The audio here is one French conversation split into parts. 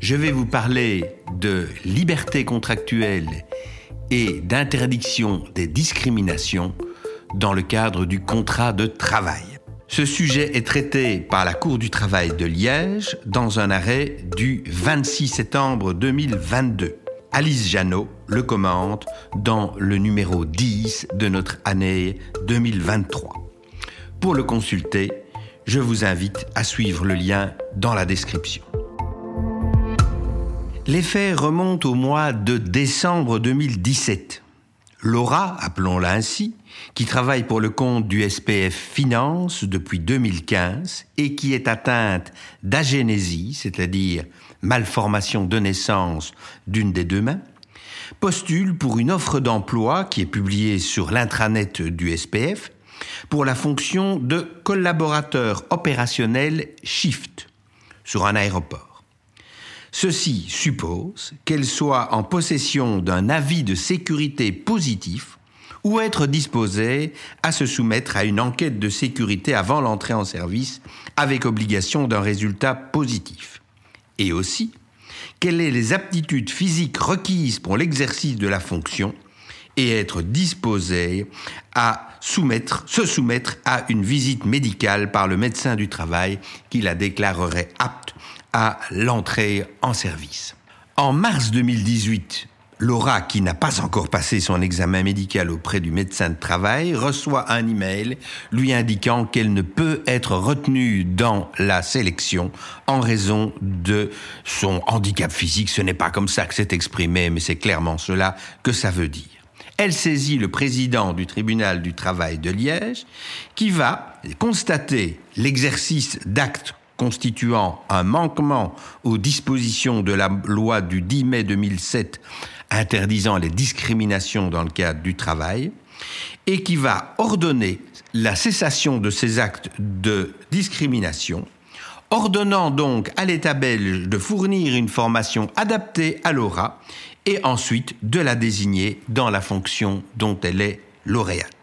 je vais vous parler de liberté contractuelle et d'interdiction des discriminations dans le cadre du contrat de travail. Ce sujet est traité par la Cour du travail de Liège dans un arrêt du 26 septembre 2022. Alice Janot le commente dans le numéro 10 de notre année 2023. Pour le consulter, je vous invite à suivre le lien dans la description. Les faits remontent au mois de décembre 2017. Laura, appelons-la ainsi, qui travaille pour le compte du SPF Finance depuis 2015 et qui est atteinte d'agénésie, c'est-à-dire malformation de naissance d'une des deux mains, postule pour une offre d'emploi qui est publiée sur l'intranet du SPF pour la fonction de collaborateur opérationnel Shift sur un aéroport. Ceci suppose qu'elle soit en possession d'un avis de sécurité positif ou être disposée à se soumettre à une enquête de sécurité avant l'entrée en service avec obligation d'un résultat positif. Et aussi, quelles sont les aptitudes physiques requises pour l'exercice de la fonction et être disposée à se soumettre à une visite médicale par le médecin du travail qui la déclarerait apte à l'entrée en service. En mars 2018, Laura, qui n'a pas encore passé son examen médical auprès du médecin de travail, reçoit un email lui indiquant qu'elle ne peut être retenue dans la sélection en raison de son handicap physique. Ce n'est pas comme ça que c'est exprimé, mais c'est clairement cela que ça veut dire. Elle saisit le président du tribunal du travail de Liège, qui va constater l'exercice d'actes constituant un manquement aux dispositions de la loi du 10 mai 2007 interdisant les discriminations dans le cadre du travail, et qui va ordonner la cessation de ces actes de discrimination, ordonnant donc à l'État belge de fournir une formation adaptée à l'aura et ensuite de la désigner dans la fonction dont elle est lauréate.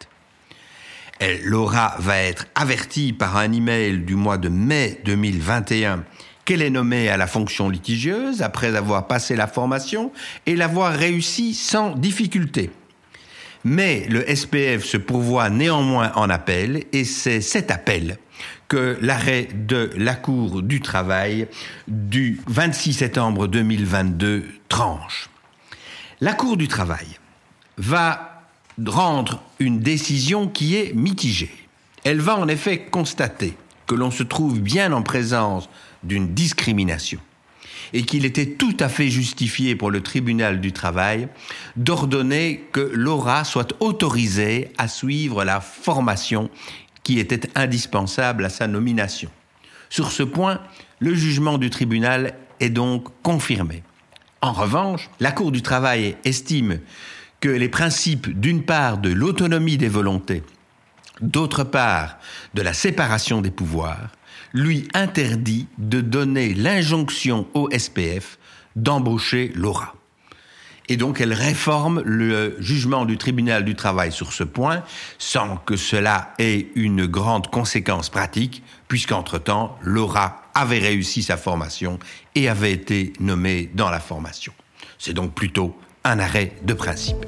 Laura va être avertie par un email du mois de mai 2021 qu'elle est nommée à la fonction litigieuse après avoir passé la formation et l'avoir réussi sans difficulté. Mais le SPF se pourvoit néanmoins en appel et c'est cet appel que l'arrêt de la Cour du travail du 26 septembre 2022 tranche. La Cour du travail va rendre une décision qui est mitigée. Elle va en effet constater que l'on se trouve bien en présence d'une discrimination et qu'il était tout à fait justifié pour le tribunal du travail d'ordonner que Laura soit autorisée à suivre la formation qui était indispensable à sa nomination. Sur ce point, le jugement du tribunal est donc confirmé. En revanche, la Cour du travail estime que les principes, d'une part, de l'autonomie des volontés, d'autre part, de la séparation des pouvoirs, lui interdit de donner l'injonction au SPF d'embaucher Laura. Et donc elle réforme le jugement du tribunal du travail sur ce point, sans que cela ait une grande conséquence pratique, puisqu'entre-temps, Laura avait réussi sa formation et avait été nommée dans la formation. C'est donc plutôt un arrêt de principe.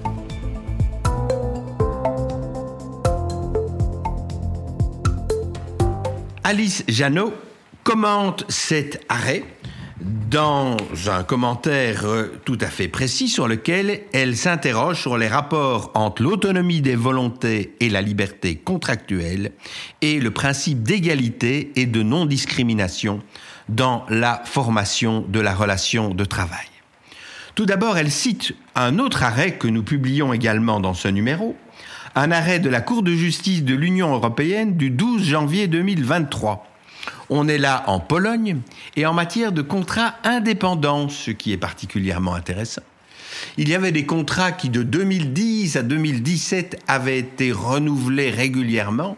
Alice Janot commente cet arrêt dans un commentaire tout à fait précis sur lequel elle s'interroge sur les rapports entre l'autonomie des volontés et la liberté contractuelle et le principe d'égalité et de non-discrimination dans la formation de la relation de travail. Tout d'abord, elle cite un autre arrêt que nous publions également dans ce numéro, un arrêt de la Cour de justice de l'Union européenne du 12 janvier 2023. On est là en Pologne et en matière de contrat indépendant, ce qui est particulièrement intéressant. il y avait des contrats qui de 2010 à 2017 avaient été renouvelés régulièrement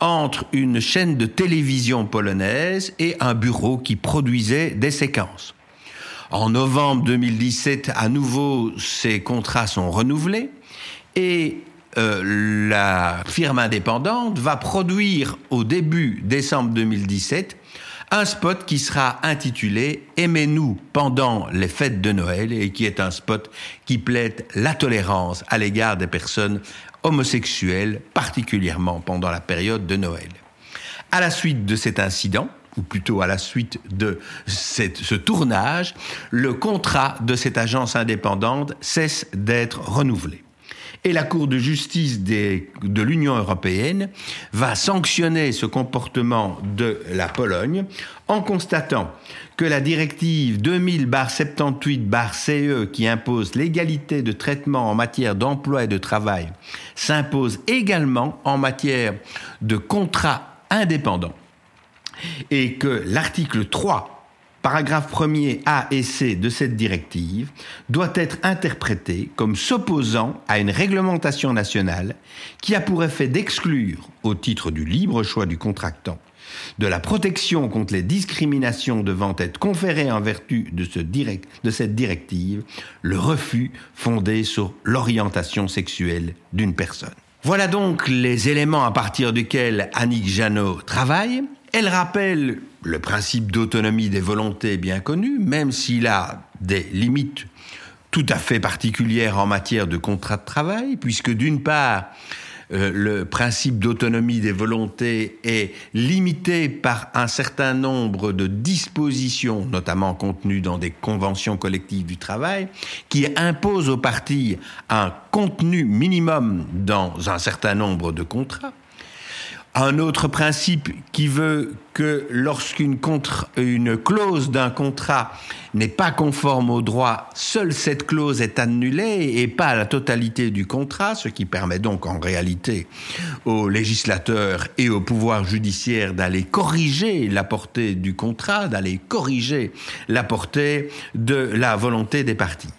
entre une chaîne de télévision polonaise et un bureau qui produisait des séquences. En novembre 2017, à nouveau, ces contrats sont renouvelés et euh, la firme indépendante va produire au début décembre 2017 un spot qui sera intitulé Aimez-nous pendant les fêtes de Noël et qui est un spot qui plaide la tolérance à l'égard des personnes homosexuelles, particulièrement pendant la période de Noël. À la suite de cet incident, ou plutôt à la suite de ce tournage, le contrat de cette agence indépendante cesse d'être renouvelé. Et la Cour de justice de l'Union européenne va sanctionner ce comportement de la Pologne en constatant que la directive 2000-78-CE qui impose l'égalité de traitement en matière d'emploi et de travail s'impose également en matière de contrat indépendant et que l'article 3 paragraphe 1er A et C de cette directive doit être interprété comme s'opposant à une réglementation nationale qui a pour effet d'exclure, au titre du libre choix du contractant, de la protection contre les discriminations devant être conférées en vertu de cette directive, le refus fondé sur l'orientation sexuelle d'une personne. Voilà donc les éléments à partir desquels Annick Janot travaille. Elle rappelle le principe d'autonomie des volontés bien connu, même s'il a des limites tout à fait particulières en matière de contrat de travail, puisque d'une part, euh, le principe d'autonomie des volontés est limité par un certain nombre de dispositions, notamment contenues dans des conventions collectives du travail, qui imposent aux parties un contenu minimum dans un certain nombre de contrats un autre principe qui veut que lorsqu'une une clause d'un contrat n'est pas conforme au droit, seule cette clause est annulée et pas la totalité du contrat, ce qui permet donc en réalité aux législateurs et au pouvoir judiciaire d'aller corriger la portée du contrat, d'aller corriger la portée de la volonté des parties.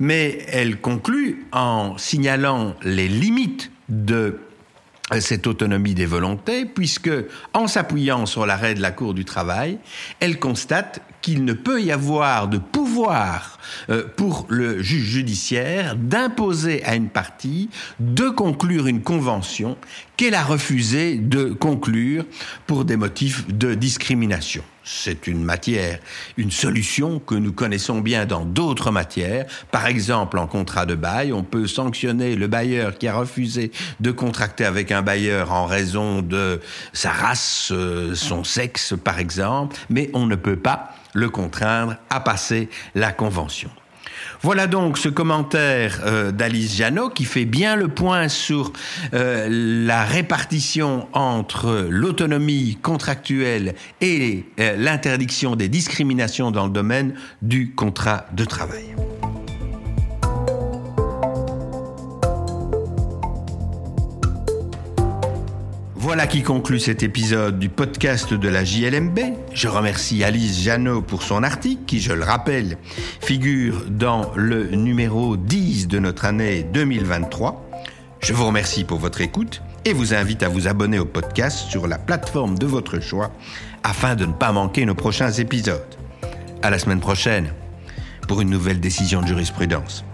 Mais elle conclut en signalant les limites de cette autonomie des volontés, puisque, en s'appuyant sur l'arrêt de la Cour du travail, elle constate qu'il ne peut y avoir de pouvoir euh, pour le juge judiciaire d'imposer à une partie de conclure une convention qu'elle a refusé de conclure pour des motifs de discrimination. C'est une matière, une solution que nous connaissons bien dans d'autres matières. Par exemple, en contrat de bail, on peut sanctionner le bailleur qui a refusé de contracter avec un bailleur en raison de sa race, euh, son sexe, par exemple, mais on ne peut pas le contraindre à passer la convention. Voilà donc ce commentaire euh, d'Alice Janot qui fait bien le point sur euh, la répartition entre l'autonomie contractuelle et euh, l'interdiction des discriminations dans le domaine du contrat de travail. Voilà qui conclut cet épisode du podcast de la JLMB. Je remercie Alice Janot pour son article qui, je le rappelle, figure dans le numéro 10 de notre année 2023. Je vous remercie pour votre écoute et vous invite à vous abonner au podcast sur la plateforme de votre choix afin de ne pas manquer nos prochains épisodes. À la semaine prochaine pour une nouvelle décision de jurisprudence.